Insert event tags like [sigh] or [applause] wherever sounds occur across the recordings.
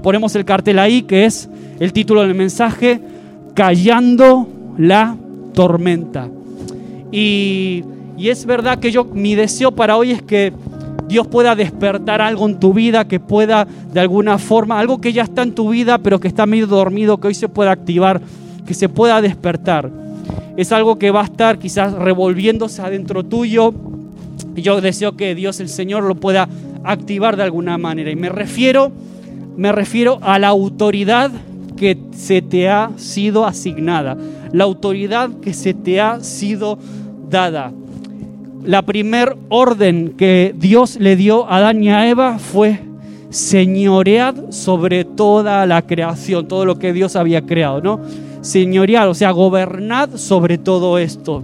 Ponemos el cartel ahí que es el título del mensaje, Callando la tormenta. Y, y, es verdad que yo, mi deseo para hoy es que Dios pueda despertar algo en tu vida, que pueda de alguna forma, algo que ya está en tu vida, pero que está medio dormido, que hoy se pueda activar, que se pueda despertar. Es algo que va a estar quizás revolviéndose adentro tuyo. Y yo deseo que Dios el Señor lo pueda activar de alguna manera. Y me refiero me refiero a la autoridad que se te ha sido asignada, la autoridad que se te ha sido dada. La primer orden que Dios le dio a Adán y a Eva fue señorear sobre toda la creación, todo lo que Dios había creado, ¿no? Señorear, o sea, gobernad sobre todo esto.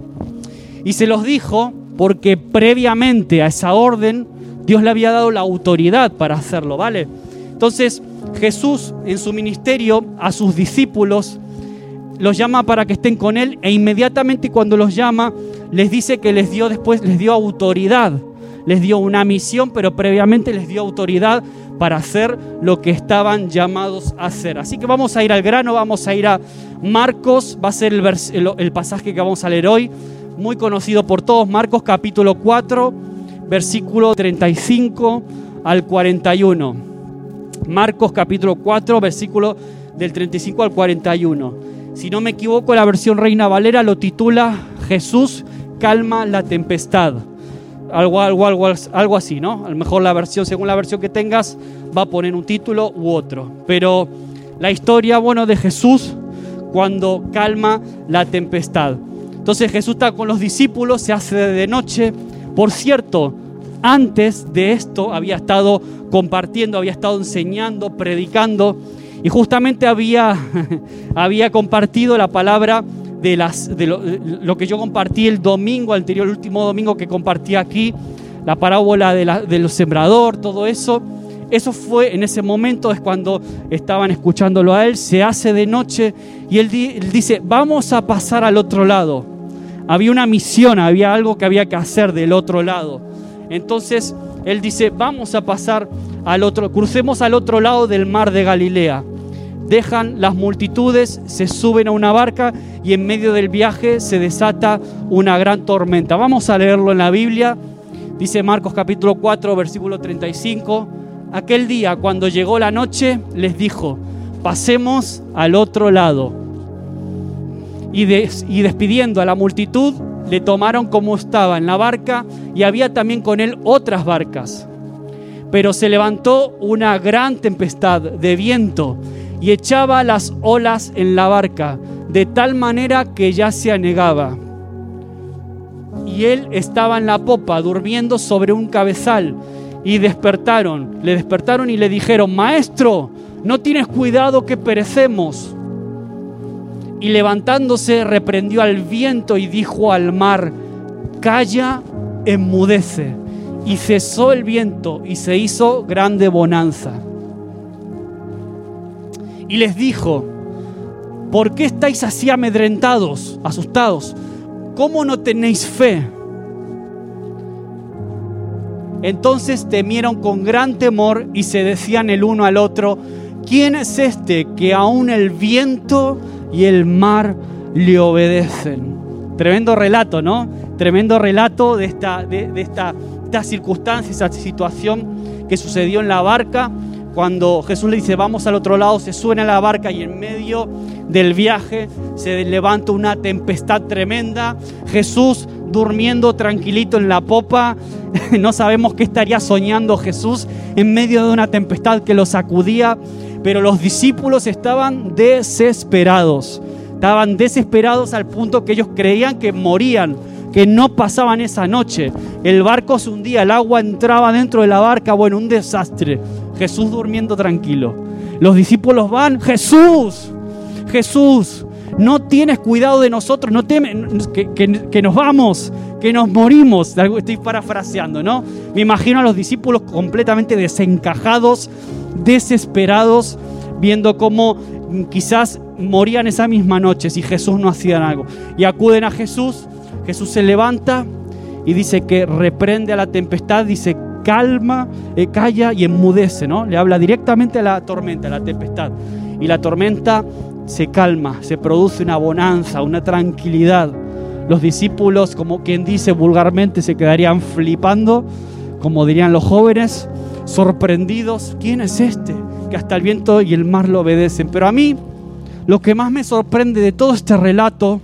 Y se los dijo porque previamente a esa orden Dios le había dado la autoridad para hacerlo, ¿vale? Entonces Jesús en su ministerio a sus discípulos los llama para que estén con él e inmediatamente cuando los llama les dice que les dio después, les dio autoridad, les dio una misión, pero previamente les dio autoridad para hacer lo que estaban llamados a hacer. Así que vamos a ir al grano, vamos a ir a Marcos, va a ser el, el pasaje que vamos a leer hoy, muy conocido por todos, Marcos capítulo 4, versículo 35 al 41. Marcos capítulo 4, versículo del 35 al 41. Si no me equivoco, la versión Reina Valera lo titula Jesús calma la tempestad. Algo, algo, algo, algo así, ¿no? A lo mejor la versión, según la versión que tengas, va a poner un título u otro. Pero la historia, bueno, de Jesús cuando calma la tempestad. Entonces Jesús está con los discípulos, se hace de noche. Por cierto, antes de esto había estado compartiendo, había estado enseñando, predicando y justamente había, [laughs] había compartido la palabra de, las, de lo, que yo compartí el domingo anterior, el último domingo que compartí aquí, la parábola de, la, de los sembrador, todo eso. Eso fue en ese momento, es cuando estaban escuchándolo a él, se hace de noche y él dice, vamos a pasar al otro lado. Había una misión, había algo que había que hacer del otro lado. Entonces él dice, vamos a pasar al otro, crucemos al otro lado del mar de Galilea. Dejan las multitudes, se suben a una barca y en medio del viaje se desata una gran tormenta. Vamos a leerlo en la Biblia. Dice Marcos capítulo 4, versículo 35. Aquel día, cuando llegó la noche, les dijo, pasemos al otro lado. Y, y despidiendo a la multitud, le tomaron como estaba en la barca y había también con él otras barcas. Pero se levantó una gran tempestad de viento y echaba las olas en la barca, de tal manera que ya se anegaba. Y él estaba en la popa, durmiendo sobre un cabezal, y despertaron, le despertaron y le dijeron, Maestro, no tienes cuidado que perecemos y levantándose reprendió al viento y dijo al mar, calla, enmudece. Y cesó el viento y se hizo grande bonanza. Y les dijo, ¿por qué estáis así amedrentados, asustados? ¿Cómo no tenéis fe? Entonces temieron con gran temor y se decían el uno al otro, ¿quién es este que aún el viento y el mar le obedecen. Tremendo relato, ¿no? Tremendo relato de esta, de, esta, esta circunstancia, esta situación que sucedió en la barca. Cuando Jesús le dice, vamos al otro lado, se suena la barca y en medio del viaje se levanta una tempestad tremenda. Jesús durmiendo tranquilito en la popa. [laughs] No sabemos qué estaría soñando Jesús en medio de una tempestad que lo sacudía pero los discípulos estaban desesperados. Estaban desesperados al punto que ellos creían que morían, que no pasaban esa noche. El barco se hundía, el agua entraba dentro de la barca, bueno, un desastre. Jesús durmiendo tranquilo. Los discípulos van, Jesús, Jesús, no tienes cuidado de nosotros, no temes que, que, nos vamos, que nos morimos. Estoy parafraseando, ¿no? Me imagino a los discípulos completamente desencajados, desesperados, viendo cómo quizás morían esa misma noche si Jesús no hacía algo. Y acuden a Jesús, Jesús se levanta y dice que reprende a la tempestad, dice, calma, eh, calla y enmudece, ¿no? Le habla directamente a la tormenta, a la tempestad. Y la tormenta se calma, se produce una bonanza, una tranquilidad. Los discípulos, como quien dice vulgarmente, se quedarían flipando, como dirían los jóvenes, sorprendidos. ¿Quién es este? Que hasta el viento y el mar lo obedecen. Pero a mí, lo que más me sorprende de todo este relato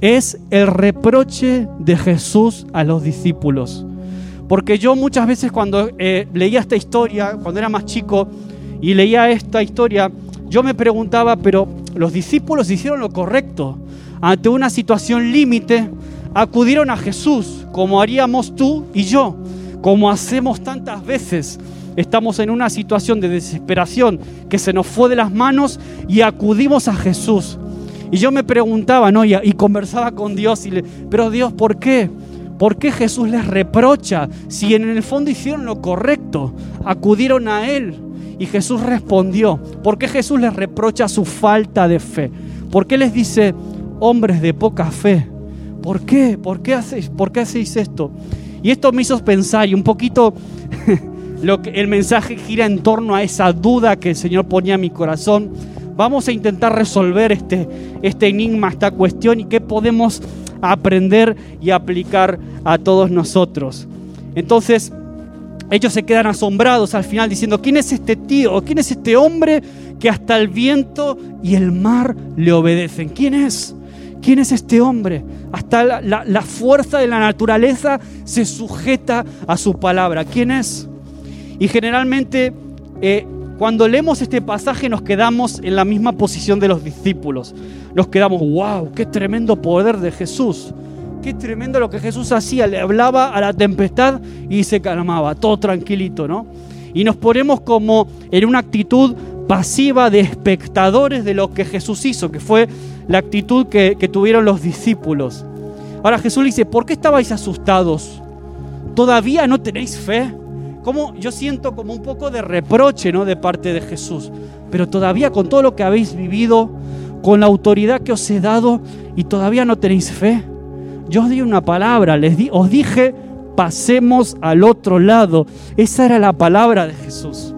es el reproche de Jesús a los discípulos. Porque yo muchas veces cuando eh, leía esta historia, cuando era más chico, y leía esta historia, yo me preguntaba, pero los discípulos hicieron lo correcto. Ante una situación límite, acudieron a Jesús, como haríamos tú y yo, como hacemos tantas veces. Estamos en una situación de desesperación que se nos fue de las manos y acudimos a Jesús. Y yo me preguntaba, ¿no? Y, y conversaba con Dios, y le, pero Dios, ¿por qué? ¿Por qué Jesús les reprocha si en el fondo hicieron lo correcto? Acudieron a Él. Y Jesús respondió, ¿por qué Jesús les reprocha su falta de fe? ¿Por qué les dice, hombres de poca fe? ¿Por qué? ¿Por qué hacéis, por qué hacéis esto? Y esto me hizo pensar y un poquito [laughs] lo que el mensaje gira en torno a esa duda que el Señor ponía en mi corazón Vamos a intentar resolver este, este enigma, esta cuestión y qué podemos aprender y aplicar a todos nosotros. Entonces, ellos se quedan asombrados al final diciendo, ¿quién es este tío? ¿Quién es este hombre que hasta el viento y el mar le obedecen? ¿Quién es? ¿Quién es este hombre? Hasta la, fuerza de la naturaleza se sujeta a su palabra. ¿Quién es? Y generalmente eh, cuando leemos este pasaje nos quedamos en la misma posición de los discípulos. Nos quedamos, wow, qué tremendo poder de Jesús. Qué tremendo lo que Jesús hacía. Le hablaba a la tempestad y se calmaba, todo tranquilito, ¿no? Y nos ponemos como en una actitud pasiva de espectadores de lo que Jesús hizo, que fue la actitud que, tuvieron los discípulos. Ahora Jesús le dice, ¿por qué estabais asustados? ¿Todavía no tenéis fe? como yo siento como un poco de reproche, ¿no? De parte de Jesús. Pero todavía con todo lo que habéis vivido, con la autoridad que os he dado y todavía no tenéis fe. Yo os di una palabra, les di, os dije, pasemos al otro lado. Esa era la palabra de Jesús.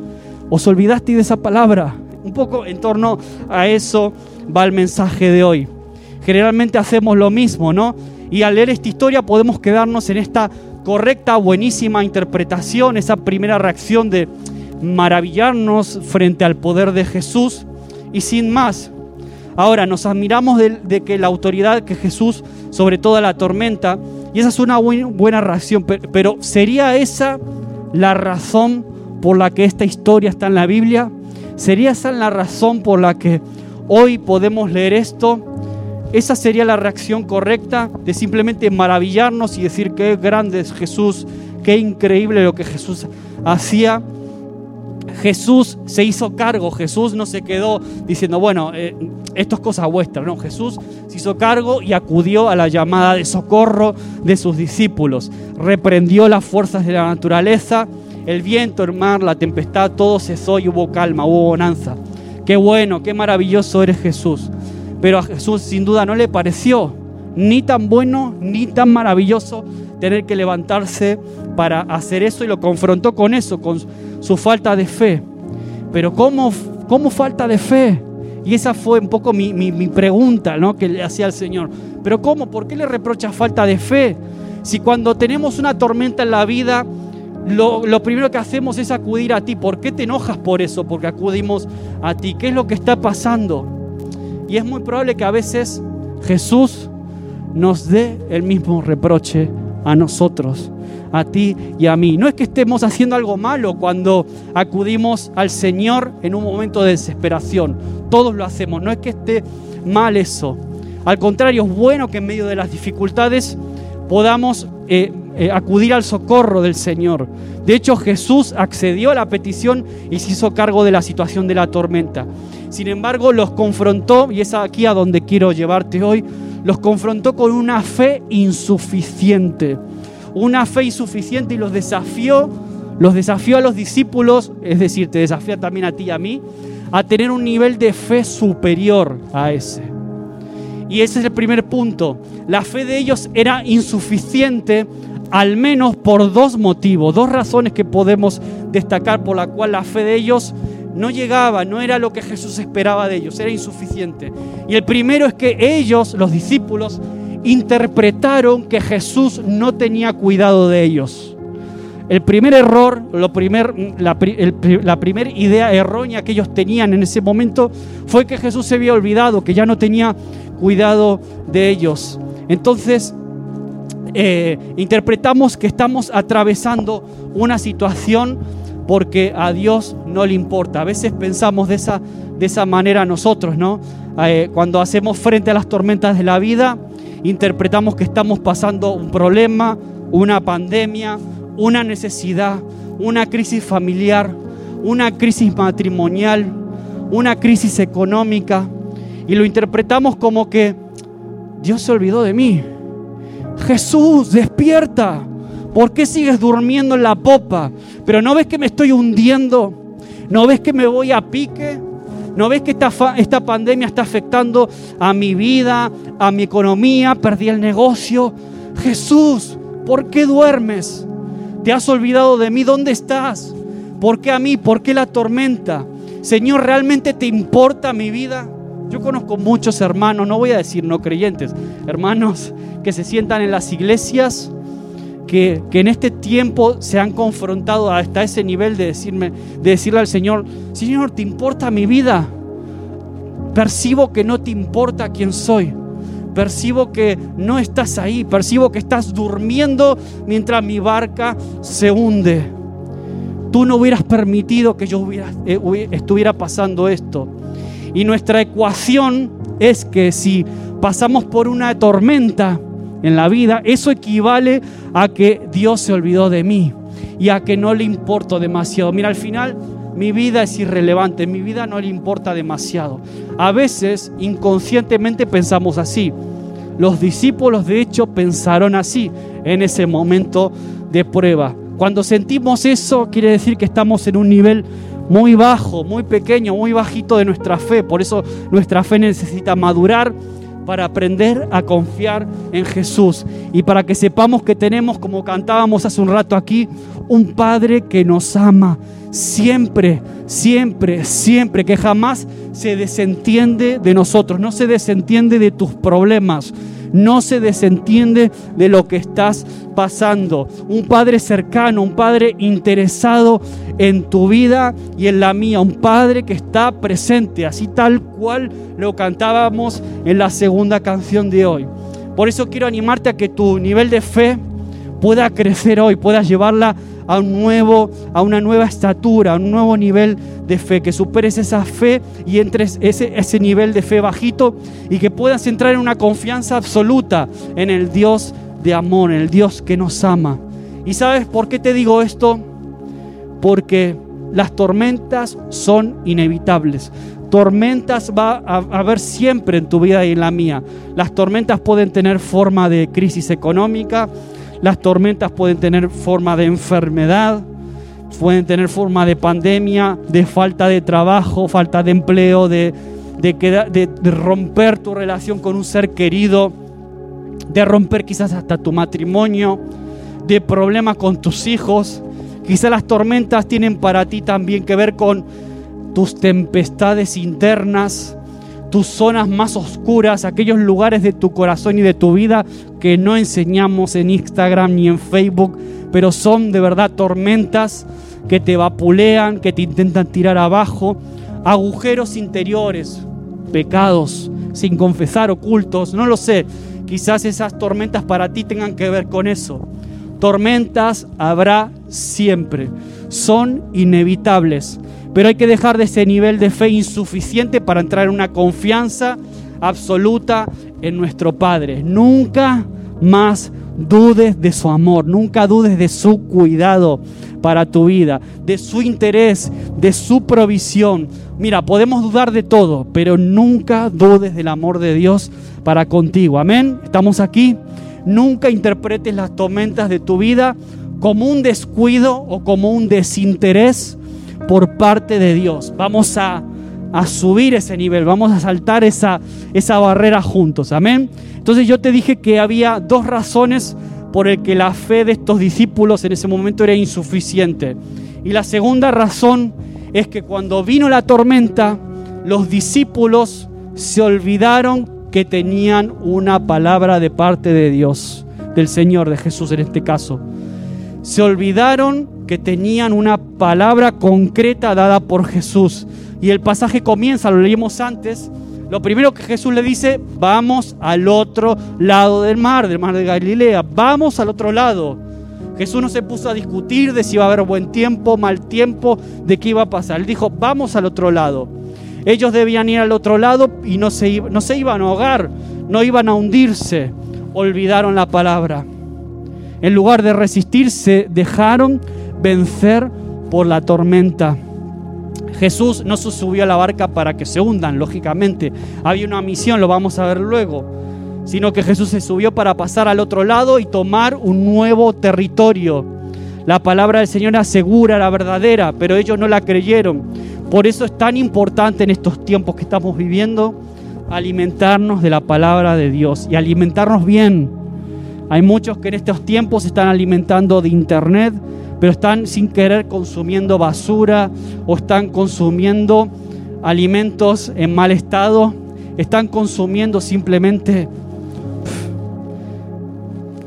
¿Os olvidaste de esa palabra? Un poco en torno a eso va el mensaje de hoy. Generalmente hacemos lo mismo, ¿no? Y al leer esta historia podemos quedarnos en esta correcta, buenísima interpretación, esa primera reacción de maravillarnos frente al poder de Jesús y sin más. Ahora nos admiramos de, que la autoridad que Jesús sobre toda la tormenta, y esa es una buena reacción, pero ¿sería esa la razón por la que esta historia está en la Biblia? ¿Sería esa la razón por la que hoy podemos leer esto? Esa sería la reacción correcta de simplemente maravillarnos y decir qué grande es Jesús, qué increíble lo que Jesús hacía. Jesús se hizo cargo, Jesús no se quedó diciendo, bueno, eh, esto es cosa vuestra, no, Jesús se hizo cargo y acudió a la llamada de socorro de sus discípulos, reprendió las fuerzas de la naturaleza, el viento, el mar, la tempestad, todo cesó y hubo calma, hubo bonanza. Qué bueno, qué maravilloso eres Jesús. Pero a Jesús sin duda no le pareció ni tan bueno ni tan maravilloso tener que levantarse para hacer eso y lo confrontó con eso, con su falta de fe. Pero ¿cómo, cómo falta de fe? Y esa fue un poco mi, pregunta ¿no? que le hacía al Señor. Pero ¿cómo? ¿Por qué le reprocha falta de fe? Si cuando tenemos una tormenta en la vida, lo, lo, primero que hacemos es acudir a ti. ¿Por qué te enojas por eso? Porque acudimos a ti. ¿Qué es lo que está pasando? Y es muy probable que a veces Jesús nos dé el mismo reproche a nosotros, a ti y a mí. No es que estemos haciendo algo malo cuando acudimos al Señor en un momento de desesperación. Todos lo hacemos. No es que esté mal eso. Al contrario, es bueno que en medio de las dificultades podamos eh, eh, acudir al socorro del Señor. De hecho, Jesús accedió a la petición y se hizo cargo de la situación de la tormenta. Sin embargo, los confrontó, y es aquí a donde quiero llevarte hoy, los confrontó con una fe insuficiente. Una fe insuficiente y los desafió, los desafió a los discípulos, es decir, te desafía también a ti y a mí, a tener un nivel de fe superior a ese. Y ese es el primer punto. La fe de ellos era insuficiente al menos por dos motivos, dos razones que podemos destacar por la cual la fe de ellos no llegaba, no era lo que Jesús esperaba de ellos, era insuficiente. Y el primero es que ellos, los discípulos, interpretaron que Jesús no tenía cuidado de ellos. El primer error, lo primer, la, la primera idea errónea que ellos tenían en ese momento fue que Jesús se había olvidado, que ya no tenía cuidado de ellos. Entonces, eh, interpretamos que estamos atravesando una situación porque a Dios no le importa. A veces pensamos de esa, de esa manera nosotros, ¿no? Eh, cuando hacemos frente a las tormentas de la vida, interpretamos que estamos pasando un problema, una pandemia, una necesidad, una crisis familiar, una crisis matrimonial, una crisis económica, y lo interpretamos como que Dios se olvidó de mí. Jesús, despierta. ¿Por qué sigues durmiendo en la popa? Pero no ves que me estoy hundiendo. ¿No ves que me voy a pique? ¿No ves que esta, esta pandemia está afectando a mi vida, a mi economía? Perdí el negocio. Jesús, ¿por qué duermes? ¿Te has olvidado de mí? ¿Dónde estás? ¿Por qué a mí? ¿Por qué la tormenta? Señor, ¿realmente te importa mi vida? Yo conozco muchos hermanos, no voy a decir no creyentes, hermanos que se sientan en las iglesias, que, en este tiempo se han confrontado hasta ese nivel de, decirme, de decirle al Señor, Señor, ¿te importa mi vida? Percibo que no te importa quién soy. Percibo que no estás ahí. Percibo que estás durmiendo mientras mi barca se hunde. Tú no hubieras permitido que yo eh, estuviera pasando esto. Y nuestra ecuación es que si pasamos por una tormenta en la vida, eso equivale a que Dios se olvidó de mí y a que no le importo demasiado. Mira, al final mi vida es irrelevante, mi vida no le importa demasiado. A veces inconscientemente pensamos así. Los discípulos de hecho pensaron así en ese momento de prueba. Cuando sentimos eso quiere decir que estamos en un nivel muy bajo, muy pequeño, muy bajito de nuestra fe. Por eso nuestra fe necesita madurar para aprender a confiar en Jesús y para que sepamos que tenemos, como cantábamos hace un rato aquí, un Padre que nos ama siempre, siempre, siempre, que jamás se desentiende de nosotros, no se desentiende de tus problemas, no se desentiende de lo que estás pasando. Un Padre cercano, un Padre interesado en tu vida y en la mía, un Padre que está presente, así tal cual lo cantábamos en la segunda canción de hoy. Por eso quiero animarte a que tu nivel de fe pueda crecer hoy, puedas llevarla a un nuevo, a una nueva estatura, a un nuevo nivel de fe, que superes esa fe y entres ese, ese nivel de fe bajito y que puedas entrar en una confianza absoluta en el Dios de amor, en el Dios que nos ama. ¿Y sabes por qué te digo esto? Porque las tormentas son inevitables. Tormentas va a haber siempre en tu vida y en la mía. Las tormentas pueden tener forma de crisis económica, las tormentas pueden tener forma de enfermedad, pueden tener forma de pandemia, de falta de trabajo, falta de empleo, de, romper tu relación con un ser querido, de romper quizás hasta tu matrimonio, de problemas con tus hijos. Quizás las tormentas tienen para ti también que ver con tus tempestades internas, tus zonas más oscuras, aquellos lugares de tu corazón y de tu vida que no enseñamos en Instagram ni en Facebook, pero son de verdad tormentas que te vapulean, que te intentan tirar abajo, agujeros interiores, pecados sin confesar, ocultos, no lo sé. Quizás esas tormentas para ti tengan que ver con eso. Tormentas habrá siempre, son inevitables. Pero hay que dejar de ese nivel de fe insuficiente para entrar en una confianza absoluta en nuestro Padre. Nunca más dudes de su amor, nunca dudes de su cuidado para tu vida, de su interés, de su provisión. Mira, podemos dudar de todo, pero nunca dudes del amor de Dios para contigo. Amén. Estamos aquí. Nunca interpretes las tormentas de tu vida como un descuido o como un desinterés por parte de Dios. Vamos a, subir ese nivel, vamos a saltar esa, esa barrera juntos. Amén. Entonces yo te dije que había dos razones por el que la fe de estos discípulos en ese momento era insuficiente. Y la segunda razón es que cuando vino la tormenta, los discípulos se olvidaron que tenían una palabra de parte de Dios, del Señor, de Jesús en este caso. Se olvidaron que tenían una palabra concreta dada por Jesús. Y el pasaje comienza, lo leímos antes, lo primero que Jesús le dice, vamos al otro lado del mar, del mar de Galilea, vamos al otro lado. Jesús no se puso a discutir de si iba a haber buen tiempo, mal tiempo, de qué iba a pasar. Él dijo, vamos al otro lado. Ellos debían ir al otro lado y no se, no se iban a ahogar, no iban a hundirse. Olvidaron la palabra. En lugar de resistirse, dejaron vencer por la tormenta. Jesús no se subió a la barca para que se hundan, lógicamente. Había una misión, lo vamos a ver luego. Sino que Jesús se subió para pasar al otro lado y tomar un nuevo territorio. La palabra del Señor asegura la verdadera, pero ellos no la creyeron. Por eso es tan importante en estos tiempos que estamos viviendo alimentarnos de la palabra de Dios y alimentarnos bien. Hay muchos que en estos tiempos se están alimentando de internet, pero están sin querer consumiendo basura o están consumiendo alimentos en mal estado, están consumiendo simplemente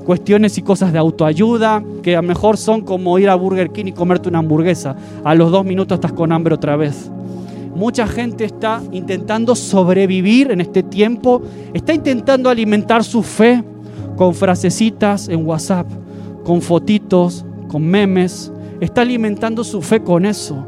cuestiones y cosas de autoayuda, que a lo mejor son como ir a Burger King y comerte una hamburguesa. A los dos minutos estás con hambre otra vez. Mucha gente está intentando sobrevivir en este tiempo, está intentando alimentar su fe con frasecitas en WhatsApp, con fotitos, con memes, está alimentando su fe con eso.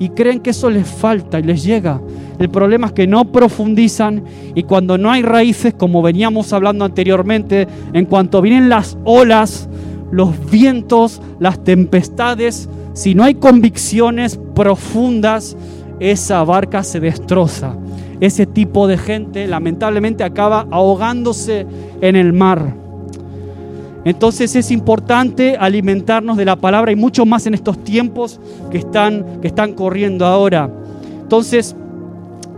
Y creen que eso les falta y les llega. El problema es que no profundizan y cuando no hay raíces, como veníamos hablando anteriormente, en cuanto vienen las olas, los vientos, las tempestades, si no hay convicciones profundas, esa barca se destroza. Ese tipo de gente lamentablemente acaba ahogándose en el mar. Entonces es importante alimentarnos de la palabra y mucho más en estos tiempos que están, que están corriendo ahora. Entonces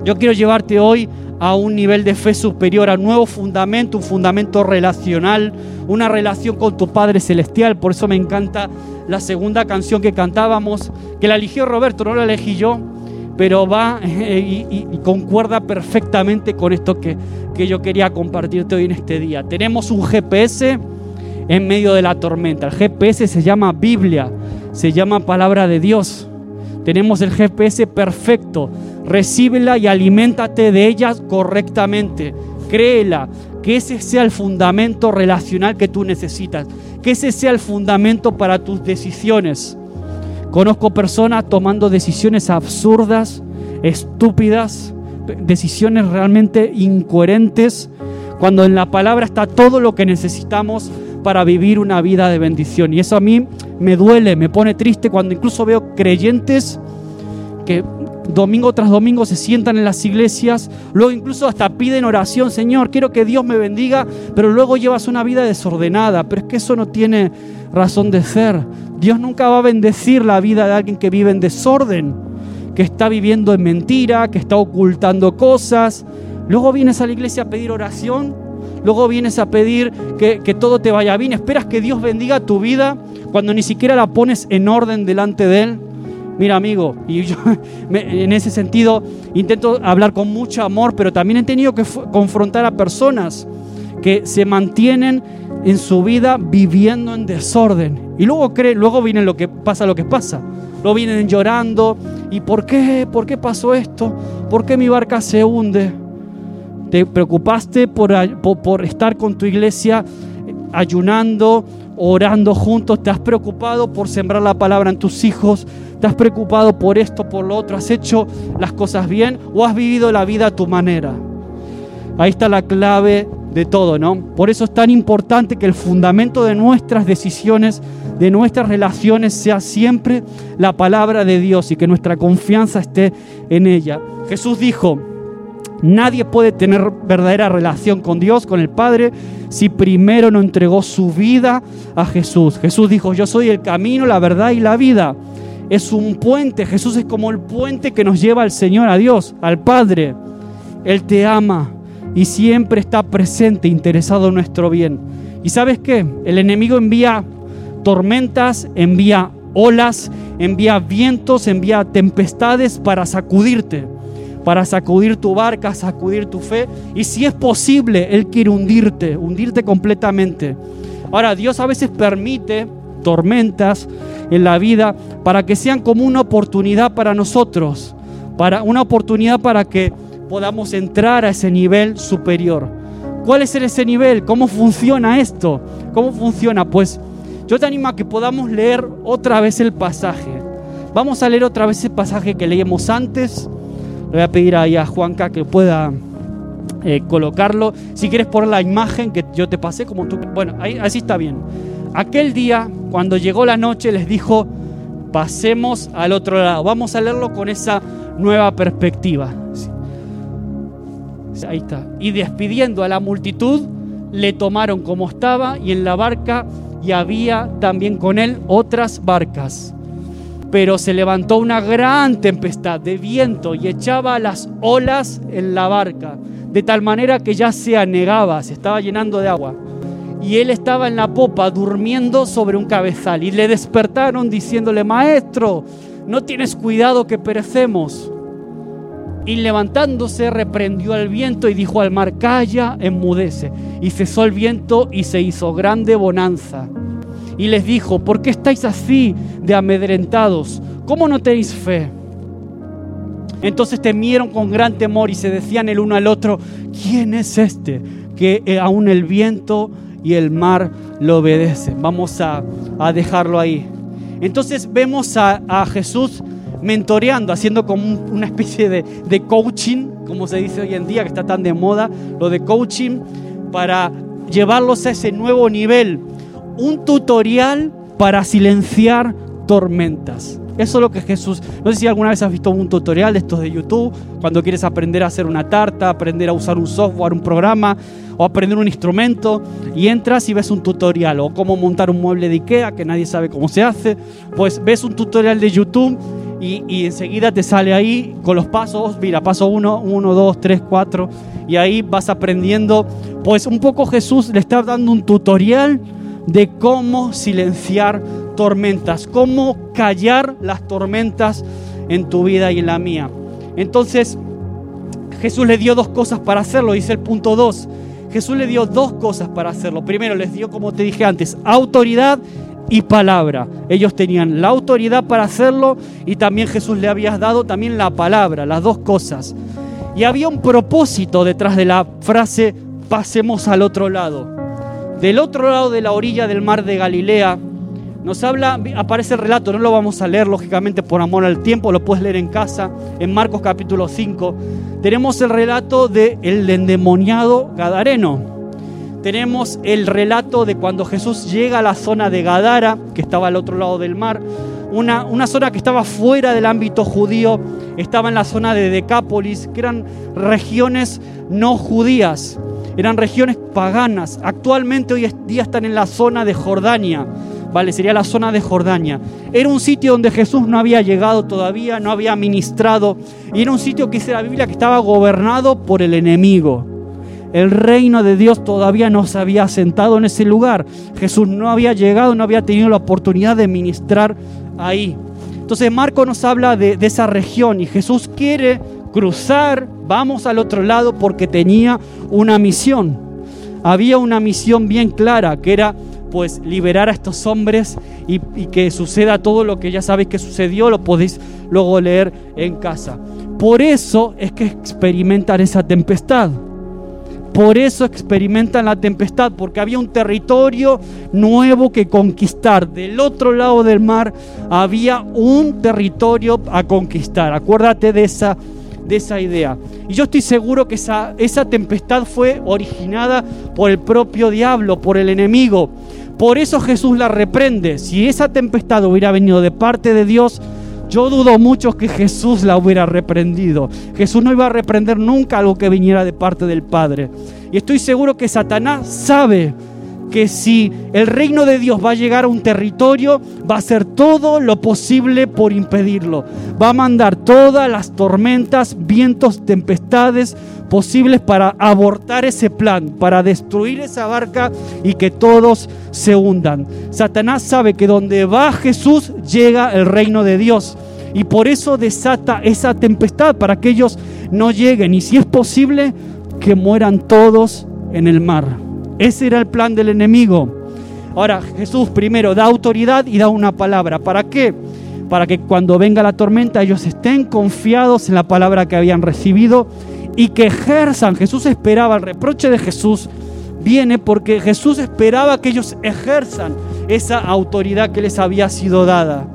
yo quiero llevarte hoy a un nivel de fe superior, a un nuevo fundamento, un fundamento relacional, una relación con tu Padre Celestial. Por eso me encanta la segunda canción que cantábamos, que la eligió Roberto, no la elegí yo, pero va y, concuerda perfectamente con esto que, que yo quería compartirte hoy en este día. Tenemos un GPS en medio de la tormenta. El GPS se llama Biblia, se llama palabra de Dios. Tenemos el GPS perfecto. Recíbela y aliméntate de ella correctamente. Créela, que ese sea el fundamento relacional que tú necesitas, que ese sea el fundamento para tus decisiones. Conozco personas tomando decisiones absurdas, estúpidas, decisiones realmente incoherentes, cuando en la palabra está todo lo que necesitamos para vivir una vida de bendición. Y eso a mí me duele, me pone triste cuando incluso veo creyentes que domingo tras domingo se sientan en las iglesias, luego incluso hasta piden oración, Señor, quiero que Dios me bendiga, pero luego llevas una vida desordenada, pero es que eso no tiene razón de ser. Dios nunca va a bendecir la vida de alguien que vive en desorden, que está viviendo en mentira, que está ocultando cosas. Luego vienes a la iglesia a pedir oración luego vienes a pedir que, todo te vaya bien, esperas que Dios bendiga tu vida cuando ni siquiera la pones en orden delante de Él. Mira, amigo, y yo [laughs] en ese sentido intento hablar con mucho amor, pero también he tenido que confrontar a personas que se mantienen en su vida viviendo en desorden. Y luego creen, luego viene lo que pasa lo que pasa. Luego vienen llorando. ¿Y por qué? ¿Por qué pasó esto? ¿Por qué mi barca se hunde? Te preocupaste por, estar con tu iglesia ayunando, orando juntos, te has preocupado por sembrar la palabra en tus hijos, te has preocupado por esto, por lo otro, has hecho las cosas bien o has vivido la vida a tu manera. Ahí está la clave de todo, ¿no? Por eso es tan importante que el fundamento de nuestras decisiones, de nuestras relaciones, sea siempre la palabra de Dios y que nuestra confianza esté en ella. Jesús dijo, Nadie puede tener verdadera relación con Dios, con el Padre, si primero no entregó su vida a Jesús. Jesús dijo, yo soy el camino, la verdad y la vida. Es un puente, Jesús es como el puente que nos lleva al Señor, a Dios, al Padre. Él te ama y siempre está presente, interesado en nuestro bien. ¿Y sabes qué? El enemigo envía tormentas, envía olas, envía vientos, envía tempestades para sacudirte, para sacudir tu barca, sacudir tu fe. Y si es posible, Él quiere hundirte, hundirte completamente. Ahora, Dios a veces permite tormentas en la vida para que sean como una oportunidad para nosotros, para una oportunidad para que podamos entrar a ese nivel superior. ¿Cuál es ese nivel? ¿Cómo funciona esto? ¿Cómo funciona? Pues yo te animo a que podamos leer otra vez el pasaje. Vamos a leer otra vez el pasaje que leímos antes. Voy a pedir ahí a Juanca que pueda eh, colocarlo. Si quieres poner la imagen que yo te pasé, como tú. Bueno, ahí, así está bien. Aquel día, cuando llegó la noche, les dijo: Pasemos al otro lado. Vamos a leerlo con esa nueva perspectiva. Ahí está. Y despidiendo a la multitud, le tomaron como estaba y en la barca y había también con él otras barcas. Pero se levantó una gran tempestad de viento y echaba las olas en la barca, de tal manera que ya se anegaba, se estaba llenando de agua. Y él estaba en la popa durmiendo sobre un cabezal y le despertaron diciéndole, Maestro, no tienes cuidado que perecemos. Y levantándose reprendió al viento y dijo al mar, calla, enmudece. Y cesó el viento y se hizo grande bonanza. Y les dijo, ¿por qué estáis así de amedrentados? ¿Cómo no tenéis fe? Entonces temieron con gran temor y se decían el uno al otro, ¿quién es este que eh, aún el viento y el mar lo obedecen? Vamos a, dejarlo ahí. Entonces vemos a, a Jesús mentoreando, haciendo como una especie de, coaching, como se dice hoy en día, que está tan de moda, lo de coaching, para llevarlos a ese nuevo nivel. Un tutorial para silenciar tormentas. Eso es lo que Jesús. No sé si alguna vez has visto un tutorial de estos de YouTube, cuando quieres aprender a hacer una tarta, aprender a usar un software, un programa o aprender un instrumento y entras y ves un tutorial o cómo montar un mueble de Ikea que nadie sabe cómo se hace, pues ves un tutorial de YouTube y, enseguida te sale ahí con los pasos, mira, paso 1, 1, 2, 3, 4, y ahí vas aprendiendo, pues un poco Jesús le está dando un tutorial de cómo silenciar tormentas, cómo callar las tormentas en tu vida y en la mía. Entonces, Jesús le dio dos cosas para hacerlo, dice el punto 2. Jesús le dio dos cosas para hacerlo. Primero les dio, como te dije antes, autoridad y palabra. Ellos tenían la autoridad para hacerlo y también Jesús le había dado también la palabra, las dos cosas. Y había un propósito detrás de la frase pasemos al otro lado. Del otro lado de la orilla del mar de Galilea nos habla, aparece el relato, no lo vamos a leer lógicamente por amor al tiempo, lo puedes leer en casa, en Marcos capítulo 5. Tenemos el relato del el endemoniado Gadareno tenemos el relato de cuando Jesús llega a la zona de Gadara, que estaba al otro lado del mar, una, una, zona que estaba fuera del ámbito judío, estaba en la zona de Decápolis, que eran regiones no judías, eran regiones paganas. Actualmente hoy día están en la zona de Jordania, ¿vale? Sería la zona de Jordania. Era un sitio donde Jesús no había llegado todavía, no había ministrado, y era un sitio que dice la Biblia que estaba gobernado por el enemigo. El reino de Dios todavía no se había sentado en ese lugar. Jesús no había llegado, no había tenido la oportunidad de ministrar ahí. Entonces Marco nos habla de, esa región y Jesús quiere cruzar, vamos al otro lado porque tenía una misión. Había una misión bien clara que era pues liberar a estos hombres y, que suceda todo lo que ya sabéis que sucedió, lo podéis luego leer en casa. Por eso es que experimentan esa tempestad. Por eso experimentan la tempestad, porque había un territorio nuevo que conquistar. Del otro lado del mar había un territorio a conquistar. Acuérdate de esa, de esa idea. Y yo estoy seguro que esa, esa tempestad fue originada por el propio diablo, por el enemigo. Por eso Jesús la reprende. Si esa tempestad hubiera venido de parte de Dios, yo dudo mucho que Jesús la hubiera reprendido. Jesús no iba a reprender nunca algo que viniera de parte del Padre. Y estoy seguro que Satanás sabe que si el reino de Dios va a llegar a un territorio, va a hacer todo lo posible por impedirlo. Va a mandar todas las tormentas, vientos, tempestades posibles para abortar ese plan, para destruir esa barca y que todos se hundan. Satanás sabe que donde va Jesús llega el reino de Dios y por eso desata esa tempestad para que ellos no lleguen y si es posible que mueran todos en el mar. Ese era el plan del enemigo. Ahora Jesús primero da autoridad y da una palabra. ¿Para qué? Para que cuando venga la tormenta ellos estén confiados en la palabra que habían recibido y que ejerzan. Jesús esperaba, el reproche de Jesús viene porque Jesús esperaba que ellos ejerzan esa autoridad que les había sido dada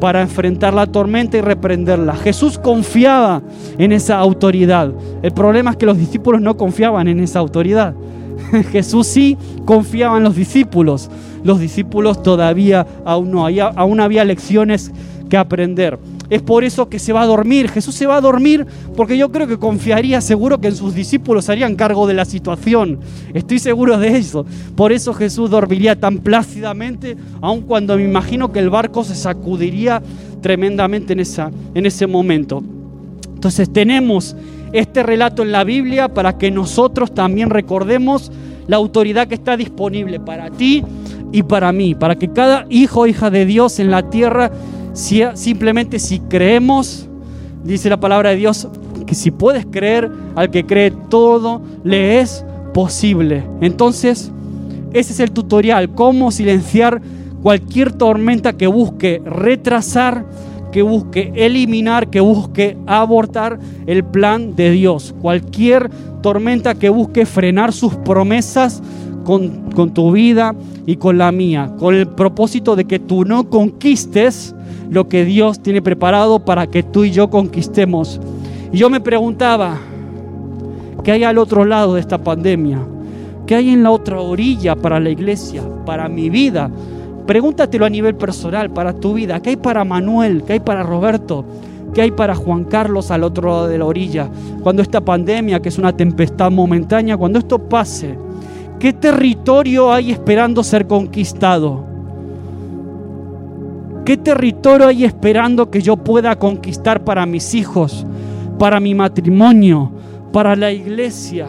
para enfrentar la tormenta y reprenderla. Jesús confiaba en esa autoridad. El problema es que los discípulos no confiaban en esa autoridad. [laughs] Jesús sí confiaba en los discípulos. Los discípulos todavía aún no, aún había lecciones que aprender. Es por eso que se va a dormir. Jesús se va a dormir porque yo creo que confiaría seguro que en sus discípulos harían cargo de la situación. Estoy seguro de eso. Por eso Jesús dormiría tan plácidamente, aun cuando me imagino que el barco se sacudiría tremendamente en, esa, en ese momento. Entonces tenemos este relato en la Biblia para que nosotros también recordemos la autoridad que está disponible para ti y para mí, para que cada hijo o hija de Dios en la tierra, simplemente si creemos, dice la palabra de Dios, que si puedes creer, al que cree todo le es posible. Entonces, ese es el tutorial, cómo silenciar cualquier tormenta que busque retrasar que busque eliminar, que busque abortar el plan de Dios. Cualquier tormenta que busque frenar sus promesas con, con, tu vida y con la mía, con el propósito de que tú no conquistes lo que Dios tiene preparado para que tú y yo conquistemos. Y yo me preguntaba, ¿qué hay al otro lado de esta pandemia? ¿Qué hay en la otra orilla para la iglesia, para mi vida? Pregúntatelo a nivel personal, para tu vida. ¿Qué hay para Manuel? ¿Qué hay para Roberto? ¿Qué hay para Juan Carlos al otro lado de la orilla? Cuando esta pandemia, que es una tempestad momentánea, cuando esto pase, ¿qué territorio hay esperando ser conquistado? ¿Qué territorio hay esperando que yo pueda conquistar para mis hijos, para mi matrimonio, para la iglesia?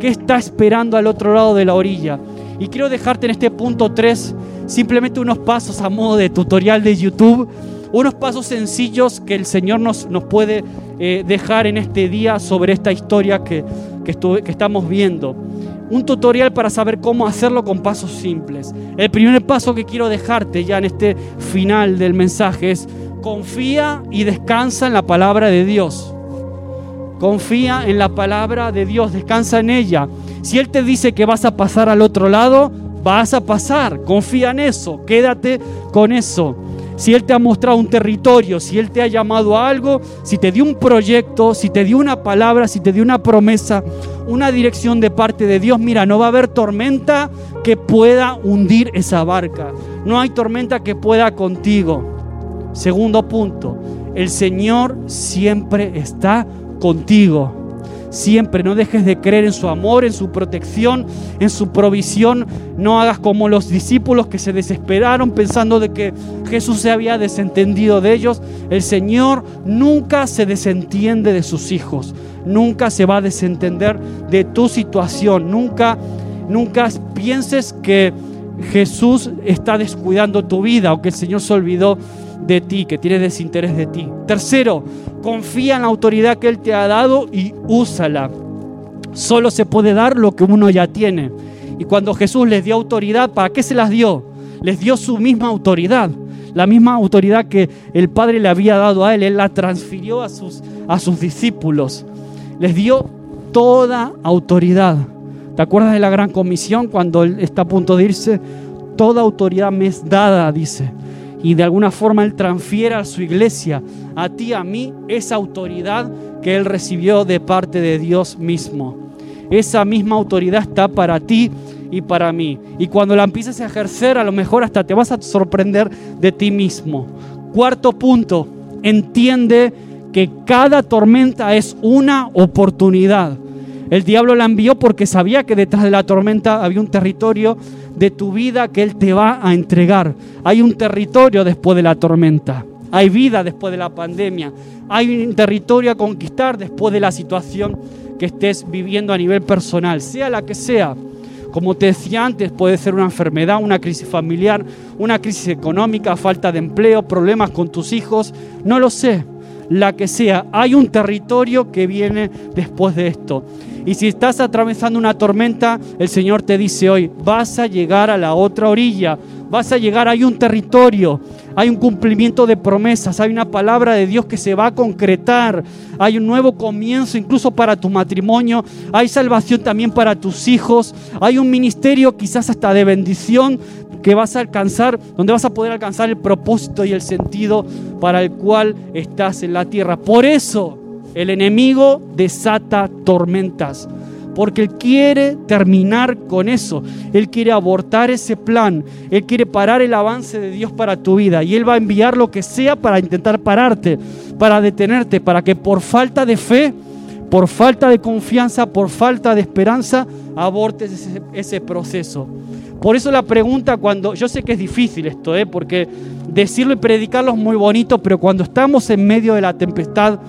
¿Qué está esperando al otro lado de la orilla? Y quiero dejarte en este punto 3 simplemente unos pasos a modo de tutorial de YouTube, unos pasos sencillos que el Señor nos, nos puede eh, dejar en este día sobre esta historia que, que, que estamos viendo. Un tutorial para saber cómo hacerlo con pasos simples. El primer paso que quiero dejarte ya en este final del mensaje es confía y descansa en la palabra de Dios. Confía en la palabra de Dios, descansa en ella. Si Él te dice que vas a pasar al otro lado, vas a pasar, confía en eso, quédate con eso. Si Él te ha mostrado un territorio, si Él te ha llamado a algo, si te dio un proyecto, si te dio una palabra, si te dio una promesa, una dirección de parte de Dios, mira, no va a haber tormenta que pueda hundir esa barca. No hay tormenta que pueda contigo. Segundo punto, el Señor siempre está contigo siempre. No dejes de creer en su amor, en su protección, en su provisión. No hagas como los discípulos que se desesperaron pensando de que Jesús se había desentendido de ellos. El Señor nunca se desentiende de sus hijos. Nunca se va a desentender de tu situación. Nunca, nunca pienses que Jesús está descuidando tu vida o que el Señor se olvidó de ti, que tiene desinterés de ti. Tercero, confía en la autoridad que Él te ha dado y úsala. Solo se puede dar lo que uno ya tiene. Y cuando Jesús les dio autoridad, ¿para qué se las dio? Les dio su misma autoridad. La misma autoridad que el Padre le había dado a Él, Él la transfirió a sus, a sus discípulos. Les dio toda autoridad. ¿Te acuerdas de la gran comisión cuando Él está a punto de irse? Toda autoridad me es dada, dice y de alguna forma Él transfiere a su iglesia, a ti, a mí, esa autoridad que Él recibió de parte de Dios mismo. Esa misma autoridad está para ti y para mí. Y cuando la empieces a ejercer, a lo mejor hasta te vas a sorprender de ti mismo. Cuarto punto, entiende que cada tormenta es una oportunidad. El diablo la envió porque sabía que detrás de la tormenta había un territorio de tu vida que Él te va a entregar. Hay un territorio después de la tormenta. Hay vida después de la pandemia. Hay un territorio a conquistar después de la situación que estés viviendo a nivel personal, sea la que sea. Como te decía antes, puede ser una enfermedad, una crisis familiar, una crisis económica, falta de empleo, problemas con tus hijos, no lo sé, la que sea. Hay un territorio que viene después de esto. Y si estás atravesando una tormenta, el Señor te dice hoy, vas a llegar a la otra orilla, vas a llegar, hay un territorio, hay un cumplimiento de promesas, hay una palabra de Dios que se va a concretar, hay un nuevo comienzo incluso para tu matrimonio, hay salvación también para tus hijos, hay un ministerio quizás hasta de bendición que vas a alcanzar, donde vas a poder alcanzar el propósito y el sentido para el cual estás en la tierra. Por eso el enemigo desata tormentas, porque él quiere terminar con eso, él quiere abortar ese plan, él quiere parar el avance de Dios para tu vida y él va a enviar lo que sea para intentar pararte, para detenerte, para que por falta de fe, por falta de confianza, por falta de esperanza, abortes ese, proceso. Por eso la pregunta cuando, yo sé que es difícil esto, ¿eh? porque decirlo y predicarlo es muy bonito, pero cuando estamos en medio de la tempestad,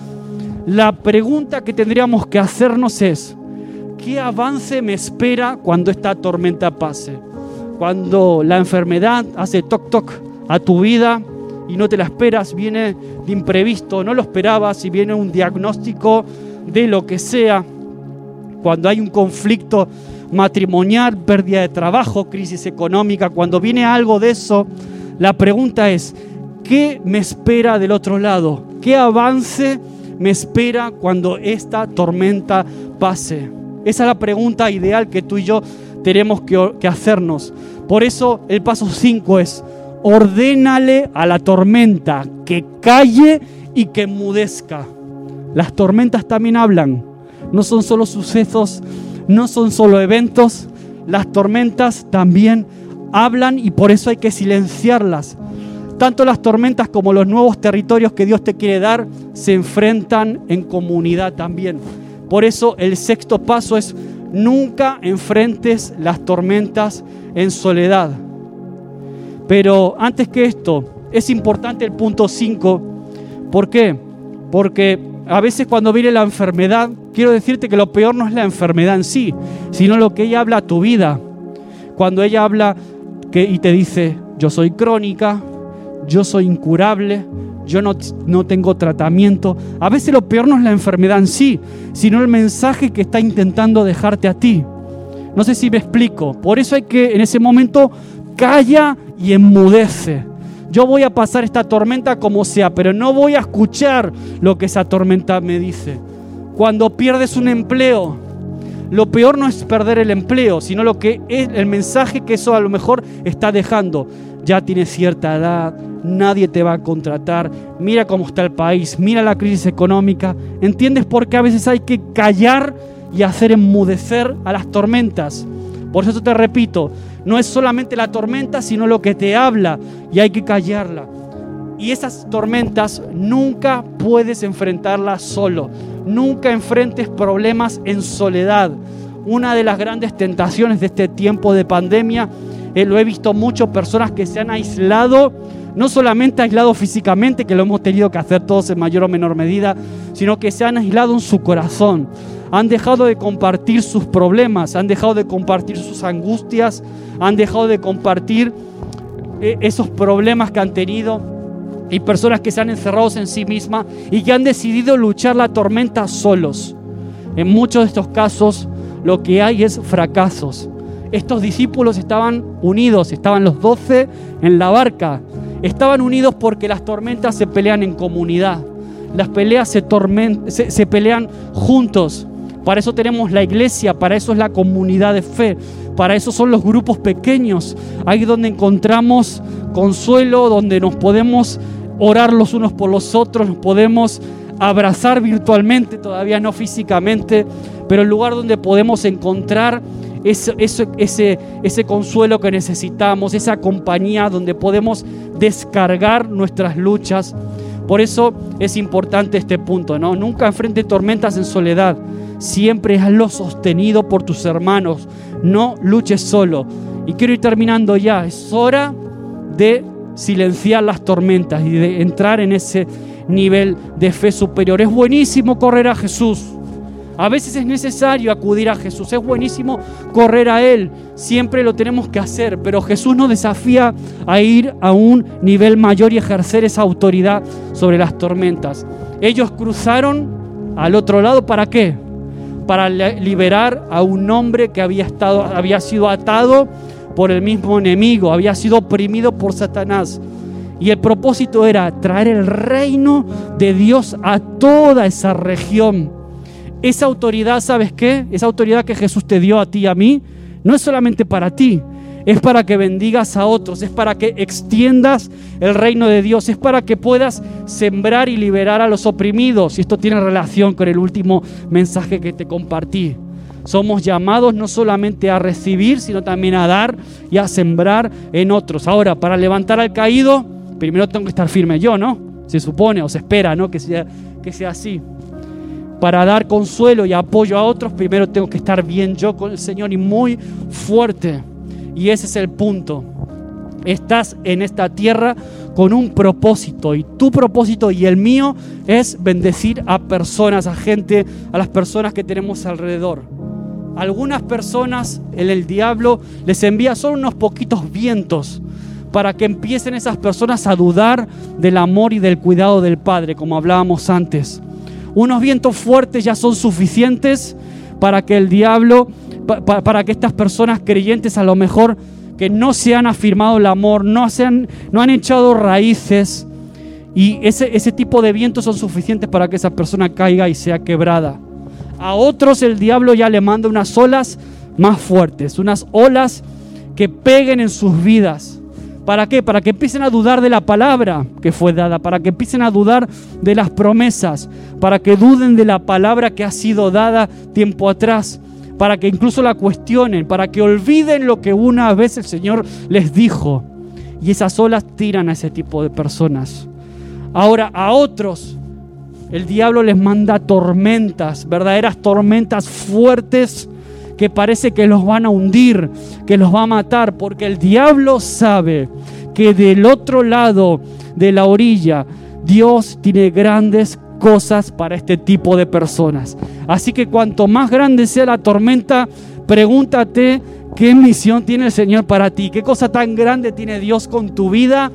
la pregunta que tendríamos que hacernos es, ¿qué avance me espera cuando esta tormenta pase? Cuando la enfermedad hace toc toc a tu vida y no te la esperas, viene de imprevisto, no lo esperabas y viene un diagnóstico de lo que sea. Cuando hay un conflicto matrimonial, pérdida de trabajo, crisis económica, cuando viene algo de eso, la pregunta es, ¿qué me espera del otro lado? ¿Qué avance me espera cuando esta tormenta pase? Esa es la pregunta ideal que tú y yo tenemos que, hacernos. Por eso el paso 5 es, ordénale a la tormenta que calle y que mudezca. Las tormentas también hablan, no son solo sucesos, no son solo eventos, las tormentas también hablan y por eso hay que silenciarlas. Tanto las tormentas como los nuevos territorios que Dios te quiere dar se enfrentan en comunidad también. Por eso el sexto paso es nunca enfrentes las tormentas en soledad. Pero antes que esto, es importante el punto 5. ¿Por qué? Porque a veces cuando viene la enfermedad, quiero decirte que lo peor no es la enfermedad en sí, sino lo que ella habla a tu vida. Cuando ella habla que, y te dice, yo soy crónica, yo soy incurable, yo no, no, tengo tratamiento. A veces lo peor no es la enfermedad en sí, sino el mensaje que está intentando dejarte a ti. No sé si me explico. Por eso hay que en ese momento calla y enmudece. Yo voy a pasar esta tormenta como sea, pero no voy a escuchar lo que esa tormenta me dice. Cuando pierdes un empleo, lo peor no es perder el empleo, sino lo que es el mensaje que eso a lo mejor está dejando. Ya tienes cierta edad, nadie te va a contratar, mira cómo está el país, mira la crisis económica. ¿Entiendes por qué a veces hay que callar y hacer enmudecer a las tormentas? Por eso te repito, no es solamente la tormenta, sino lo que te habla y hay que callarla. Y esas tormentas nunca puedes enfrentarlas solo. Nunca enfrentes problemas en soledad. Una de las grandes tentaciones de este tiempo de pandemia, eh, lo he visto mucho, personas que se han aislado, no solamente aislado físicamente, que lo hemos tenido que hacer todos en mayor o menor medida, sino que se han aislado en su corazón. Han dejado de compartir sus problemas, han dejado de compartir sus angustias, han dejado de compartir eh, esos problemas que han tenido y personas que se han encerrado en sí mismas y que han decidido luchar la tormenta solos. En muchos de estos casos lo que hay es fracasos. Estos discípulos estaban unidos, estaban los doce en la barca. Estaban unidos porque las tormentas se pelean en comunidad. Las peleas se, se, se pelean juntos. Para eso tenemos la iglesia, para eso es la comunidad de fe, para eso son los grupos pequeños. Ahí donde encontramos consuelo, donde nos podemos orar los unos por los otros, nos podemos abrazar virtualmente, todavía no físicamente, pero el lugar donde podemos encontrar ese, consuelo que necesitamos, esa compañía donde podemos descargar nuestras luchas. Por eso es importante este punto, ¿no? Nunca enfrente tormentas en soledad, siempre hazlo sostenido por tus hermanos. No luches solo. Y quiero ir terminando ya. Es hora de silenciar las tormentas y de entrar en ese nivel de fe superior. Es buenísimo correr a Jesús. A veces es necesario acudir a Jesús. Es buenísimo correr a Él. Siempre lo tenemos que hacer. Pero Jesús nos desafía a ir a un nivel mayor y ejercer esa autoridad sobre las tormentas. Ellos cruzaron al otro lado. ¿Para qué? Para liberar a un hombre que había, estado, había sido atado por el mismo enemigo, había sido oprimido por Satanás. Y el propósito era traer el reino de Dios a toda esa región. Esa autoridad, ¿sabes qué? Esa autoridad que Jesús te dio a ti y a mí, no es solamente para ti, es para que bendigas a otros, es para que extiendas el reino de Dios, es para que puedas sembrar y liberar a los oprimidos. Y esto tiene relación con el último mensaje que te compartí. Somos llamados no solamente a recibir, sino también a dar y a sembrar en otros. Ahora, para levantar al caído, primero tengo que estar firme yo, ¿no? Se supone o se espera, ¿no? Que sea, que sea así. Para dar consuelo y apoyo a otros, primero tengo que estar bien yo con el Señor y muy fuerte. Y ese es el punto. Estás en esta tierra con un propósito y tu propósito y el mío es bendecir a personas, a gente, a las personas que tenemos alrededor algunas personas, el, diablo les envía solo unos poquitos vientos para que empiecen esas personas a dudar del amor y del cuidado del Padre, como hablábamos antes. Unos vientos fuertes ya son suficientes para que el diablo, para que estas personas creyentes a lo mejor que no se han afirmado el amor, no, se han, no han echado raíces, y ese, ese tipo de vientos son suficientes para que esa persona caiga y sea quebrada. A otros el diablo ya le manda unas olas más fuertes, unas olas que peguen en sus vidas. ¿Para qué? Para que empiecen a dudar de la palabra que fue dada, para que empiecen a dudar de las promesas, para que duden de la palabra que ha sido dada tiempo atrás, para que incluso la cuestionen, para que olviden lo que una vez el Señor les dijo. Y esas olas tiran a ese tipo de personas. Ahora a otros el diablo les manda tormentas, verdaderas tormentas fuertes que parece que los van a hundir, que los va a matar, porque el diablo sabe que del otro lado de la orilla Dios tiene grandes cosas para este tipo de personas. Así que cuanto más grande sea la tormenta, pregúntate qué misión tiene el Señor para ti, qué cosa tan grande tiene Dios con tu vida.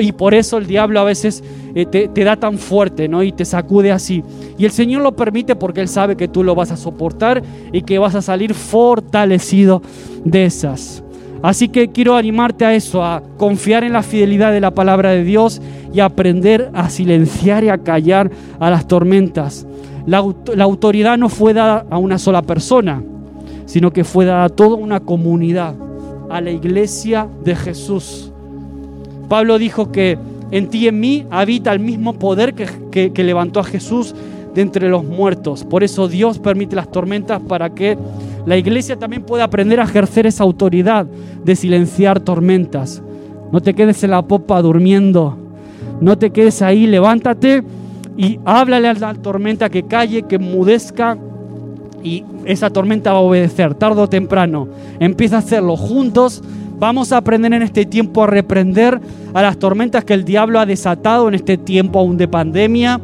Y por eso el diablo a veces eh, te, da tan fuerte, ¿no? Y te sacude así. Y el Señor lo permite porque Él sabe que tú lo vas a soportar y que vas a salir fortalecido de esas. Así que quiero animarte a eso, a confiar en la fidelidad de la palabra de Dios y aprender a silenciar y a callar a las tormentas. La autoridad no fue dada a una sola persona, sino que fue dada a toda una comunidad, a la iglesia de Jesús. Pablo dijo que en ti y en mí habita el mismo poder que, levantó a Jesús de entre los muertos. Por eso Dios permite las tormentas para que la iglesia también pueda aprender a ejercer esa autoridad de silenciar tormentas. No te quedes en la popa durmiendo. No te quedes ahí, levántate y háblale a la tormenta que calle, que mudezca y esa tormenta va a obedecer tarde o temprano. Empieza a hacerlo juntos Vamos a aprender en este tiempo a reprender a las tormentas que el diablo ha desatado en este tiempo aún de pandemia.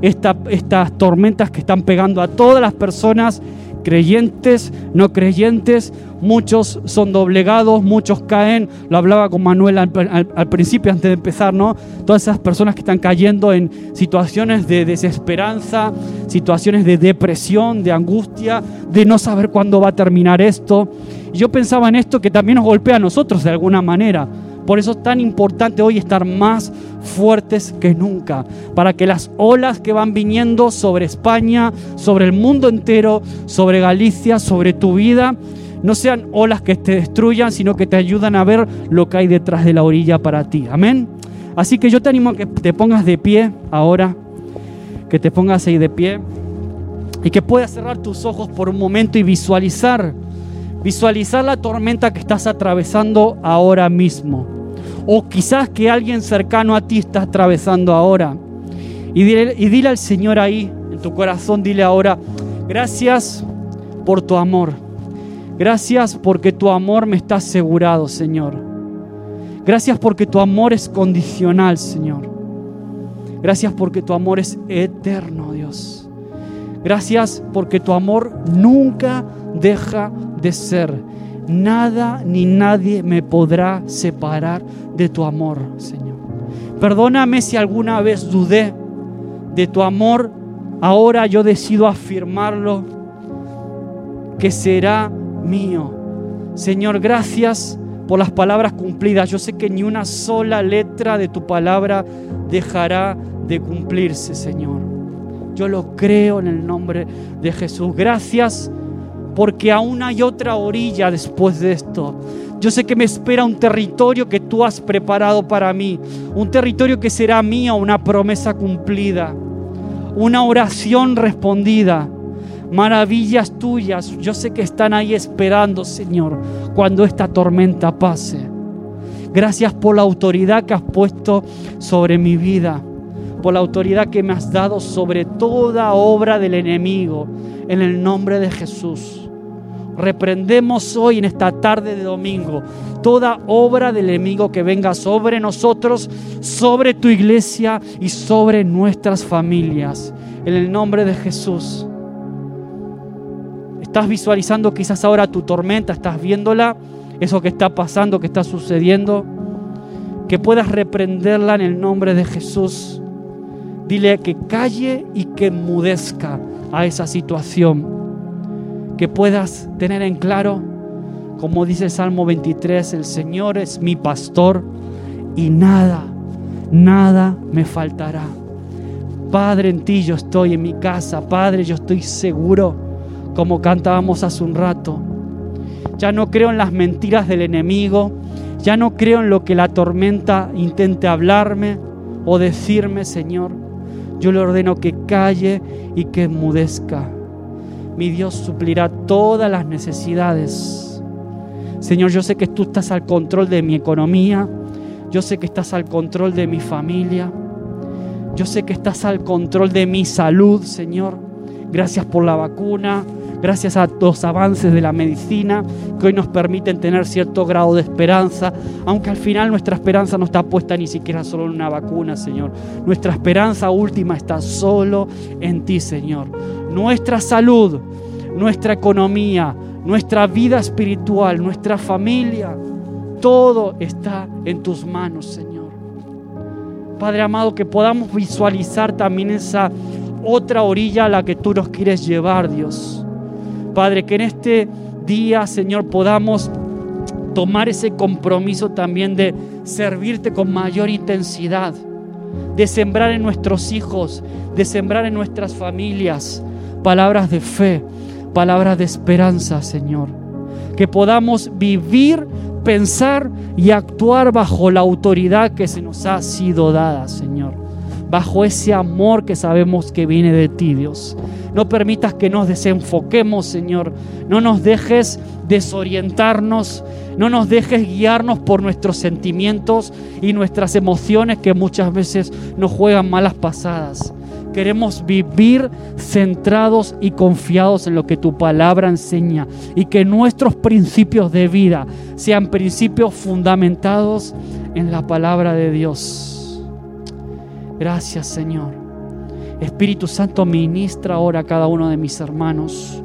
estas tormentas que están pegando a todas las personas, creyentes, no creyentes. Muchos son doblegados, muchos caen. Lo hablaba con Manuel al, principio, antes de empezar, ¿no? Todas esas personas que están cayendo en situaciones de desesperanza, situaciones de depresión, de angustia, de no saber cuándo va a terminar esto. Yo pensaba en esto que también nos golpea a nosotros de alguna manera. Por eso es tan importante hoy estar más fuertes que nunca, para que las olas que van viniendo sobre España, sobre el mundo entero, sobre Galicia, sobre tu vida, no sean olas que te destruyan, sino que te ayudan a ver lo que hay detrás de la orilla para ti. Amén. Así que yo te animo a que te pongas de pie ahora, que te pongas ahí de pie y que puedas cerrar tus ojos por un momento y visualizar Visualizar la tormenta que estás atravesando ahora mismo. O quizás que alguien cercano a ti está atravesando ahora. Y dile, y dile al Señor ahí, en tu corazón, dile ahora, Gracias por tu amor. Gracias porque tu amor me está asegurado, Señor. Gracias porque tu amor es condicional, Señor. Gracias porque tu amor es eterno, Dios. Gracias porque tu amor nunca deja de ser. Nada ni nadie me podrá separar de tu amor, Señor. Perdóname si alguna vez dudé de tu amor. Ahora yo decido afirmarlo, que será mío. Señor, gracias por las palabras cumplidas. Yo sé que ni una sola letra de tu palabra dejará de cumplirse, Señor. Yo lo creo en el nombre de Jesús. Gracias porque aún hay otra orilla después de esto. Yo sé que me espera un territorio que tú has preparado para mí, un territorio que será mío, una promesa cumplida, una oración respondida maravillas tuyas, yo sé que están ahí esperando, Señor, cuando esta tormenta pase. Gracias por la autoridad que has puesto sobre mi vida, por la autoridad que me has dado sobre toda obra del enemigo, en el nombre de Jesús. Reprendemos hoy en esta tarde de domingo toda obra del enemigo que venga sobre nosotros, sobre tu iglesia y sobre nuestras familias. En el nombre de Jesús. Estás visualizando quizás ahora tu tormenta, estás viéndola, eso que está pasando, que está sucediendo. Que puedas reprenderla en el nombre de Jesús. Dile que calle y que enmudezca a esa situación. Que puedas tener en claro, como dice el Salmo 23, el Señor es mi pastor y nada, nada me faltará. Padre, en ti yo estoy en mi casa. Padre, yo estoy seguro como cantábamos hace un rato. Ya no creo en las mentiras del enemigo, ya no creo en lo que la tormenta intente hablarme o decirme, Señor. Yo le ordeno que calle y que enmudezca. Mi Dios suplirá todas las necesidades. Señor, yo sé que tú estás al control de mi economía. Yo sé que estás al control de mi familia. Yo sé que estás al control de mi salud, Señor. Gracias por la vacuna gracias a los avances de la medicina que hoy nos permiten tener cierto grado de esperanza, aunque al final nuestra esperanza no está puesta ni siquiera solo en una vacuna, Señor. Nuestra esperanza última está solo en ti, Señor. Nuestra salud, nuestra economía, nuestra vida espiritual, nuestra familia, todo está en tus manos, Señor. Padre amado, que podamos visualizar también esa otra orilla a la que tú nos quieres llevar, Dios. Padre, que en este día, Señor, podamos tomar ese compromiso también de servirte con mayor intensidad, de sembrar en nuestros hijos, de sembrar en nuestras familias palabras de fe, palabras de esperanza, Señor. Que podamos vivir, pensar y actuar bajo la autoridad que se nos ha sido dada, Señor. Bajo ese amor que sabemos que viene de ti, Dios. No permitas que nos desenfoquemos, Señor. No nos dejes desorientarnos. No nos dejes guiarnos por nuestros sentimientos y nuestras emociones que muchas veces nos juegan malas pasadas. Queremos vivir centrados y confiados en lo que tu palabra enseña y que nuestros principios de vida sean principios fundamentados en la palabra de Dios. Gracias Señor. Espíritu Santo, ministra ahora a cada uno de mis hermanos.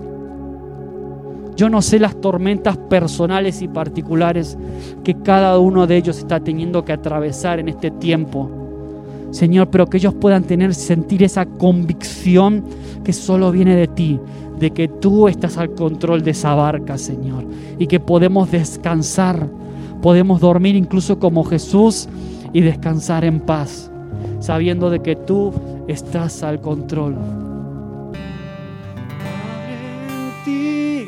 Yo no sé las tormentas personales y particulares que cada uno de ellos está teniendo que atravesar en este tiempo. Señor, pero que ellos puedan tener, sentir esa convicción que solo viene de ti, de que tú estás al control de esa barca, Señor, y que podemos descansar, podemos dormir incluso como Jesús y descansar en paz sabiendo de que tú estás al control. En ti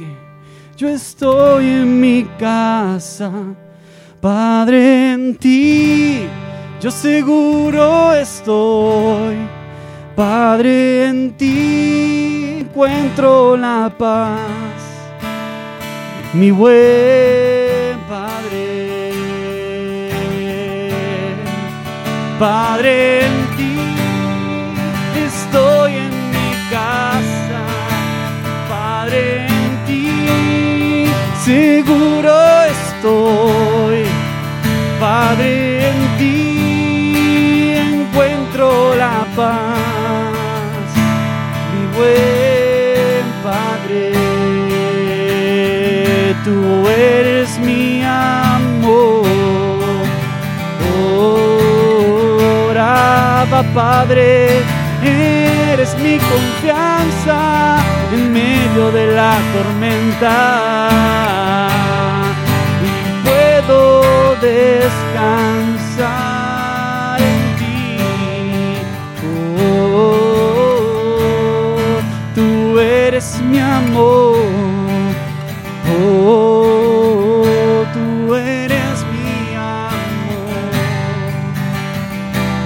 yo estoy en mi casa, Padre en ti yo seguro estoy. Padre, en ti encuentro la paz, mi buen Padre. Padre, en ti estoy en mi casa, Padre, en ti seguro estoy, Padre. Paz, mi buen Padre, tú eres mi amor. Abba, Padre, eres mi confianza en medio de la tormenta. Y puedo descansar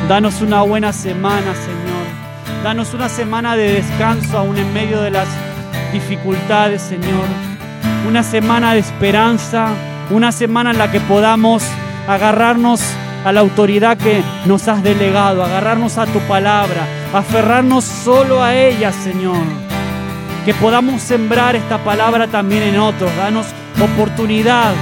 Danos una buena semana, Señor. Danos una semana de descanso aún en medio de las dificultades, Señor. Una semana de esperanza, una semana en la que podamos agarrarnos a la autoridad que nos has delegado, agarrarnos a tu palabra, aferrarnos solo a ella, Señor. Que podamos sembrar esta palabra también en otros. Danos oportunidad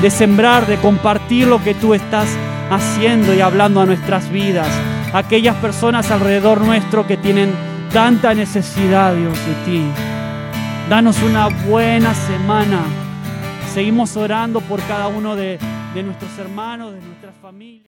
de sembrar, de compartir lo que tú estás haciendo y hablando a nuestras vidas. Aquellas personas alrededor nuestro que tienen tanta necesidad, Dios, de ti. Danos una buena semana. Seguimos orando por cada uno de, de nuestros hermanos, de nuestras familias.